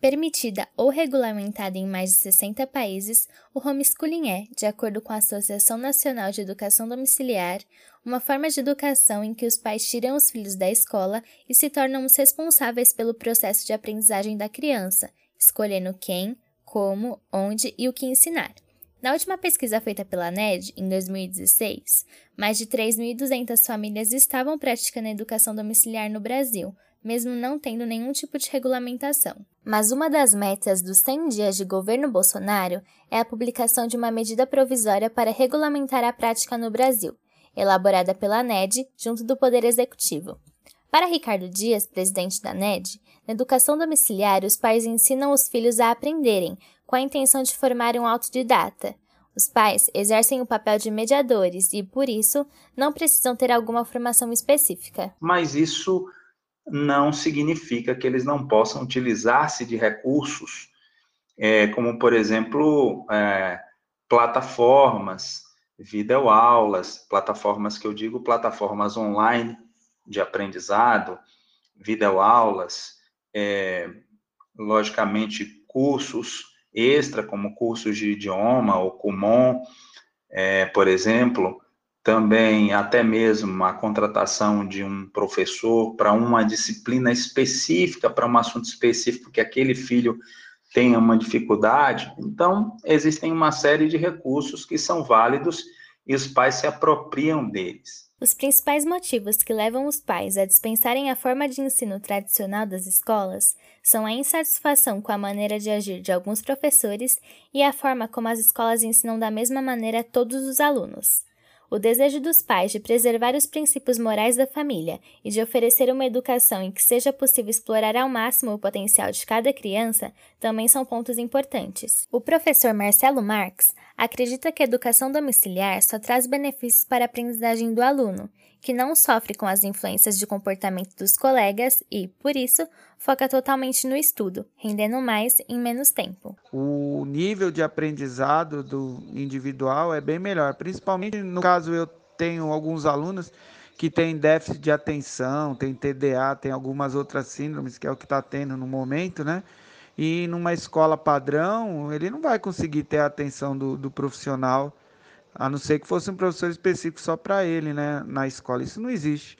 Permitida ou regulamentada em mais de 60 países, o homeschooling é, de acordo com a Associação Nacional de Educação Domiciliar, uma forma de educação em que os pais tiram os filhos da escola e se tornam os responsáveis pelo processo de aprendizagem da criança, escolhendo quem, como, onde e o que ensinar. Na última pesquisa feita pela NED, em 2016, mais de 3.200 famílias estavam praticando a educação domiciliar no Brasil, mesmo não tendo nenhum tipo de regulamentação. Mas uma das metas dos 100 dias de governo Bolsonaro é a publicação de uma medida provisória para regulamentar a prática no Brasil, elaborada pela NED junto do Poder Executivo. Para Ricardo Dias, presidente da NED, na educação domiciliar os pais ensinam os filhos a aprenderem, com a intenção de formar um autodidata. Os pais exercem o papel de mediadores e, por isso, não precisam ter alguma formação específica. Mas isso não significa que eles não possam utilizar-se de recursos, é, como, por exemplo, é, plataformas, videoaulas, plataformas que eu digo, plataformas online de aprendizado, videoaulas, é, logicamente, cursos extra, como cursos de idioma, ou Kumon, é, por exemplo, também até mesmo a contratação de um professor para uma disciplina específica, para um assunto específico que aquele filho tenha uma dificuldade. Então, existem uma série de recursos que são válidos e os pais se apropriam deles. Os principais motivos que levam os pais a dispensarem a forma de ensino tradicional das escolas são a insatisfação com a maneira de agir de alguns professores e a forma como as escolas ensinam da mesma maneira todos os alunos. O desejo dos pais de preservar os princípios morais da família e de oferecer uma educação em que seja possível explorar ao máximo o potencial de cada criança também são pontos importantes. O professor Marcelo Marx acredita que a educação domiciliar só traz benefícios para a aprendizagem do aluno que não sofre com as influências de comportamento dos colegas e, por isso, foca totalmente no estudo, rendendo mais em menos tempo. O nível de aprendizado do individual é bem melhor, principalmente no caso eu tenho alguns alunos que têm déficit de atenção, tem TDA, tem algumas outras síndromes, que é o que está tendo no momento, né? E numa escola padrão, ele não vai conseguir ter a atenção do, do profissional a não ser que fosse um professor específico só para ele, né, na escola. Isso não existe.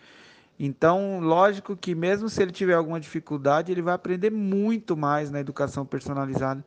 Então, lógico que mesmo se ele tiver alguma dificuldade, ele vai aprender muito mais na educação personalizada.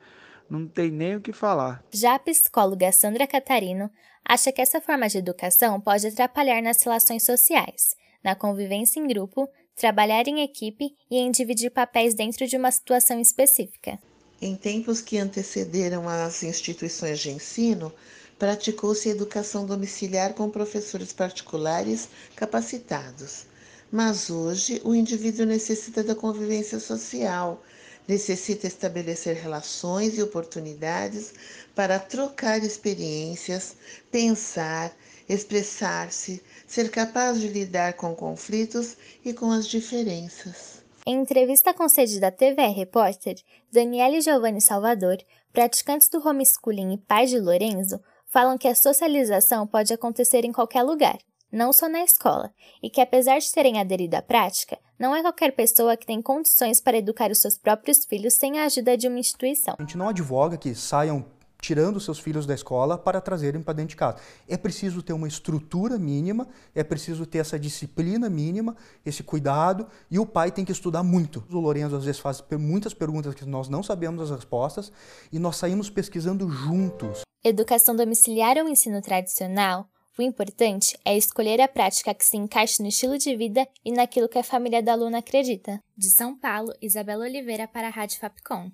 Não tem nem o que falar. Já a psicóloga Sandra Catarino acha que essa forma de educação pode atrapalhar nas relações sociais, na convivência em grupo, trabalhar em equipe e em dividir papéis dentro de uma situação específica. Em tempos que antecederam as instituições de ensino, praticou-se educação domiciliar com professores particulares capacitados. Mas hoje o indivíduo necessita da convivência social, necessita estabelecer relações e oportunidades para trocar experiências, pensar, expressar-se, ser capaz de lidar com conflitos e com as diferenças. Em entrevista concedida à TVR Repórter, Daniele Giovanni Salvador, praticantes do homeschooling e pai de Lorenzo, falam que a socialização pode acontecer em qualquer lugar, não só na escola, e que apesar de terem aderido à prática, não é qualquer pessoa que tem condições para educar os seus próprios filhos sem a ajuda de uma instituição. A gente não advoga que saiam tirando seus filhos da escola para trazerem para dentro de casa. É preciso ter uma estrutura mínima, é preciso ter essa disciplina mínima, esse cuidado, e o pai tem que estudar muito. O Lourenço às vezes faz muitas perguntas que nós não sabemos as respostas e nós saímos pesquisando juntos. Educação domiciliar ou ensino tradicional? O importante é escolher a prática que se encaixe no estilo de vida e naquilo que a família da aluna acredita. De São Paulo, Isabela Oliveira para a Rádio Fapcom.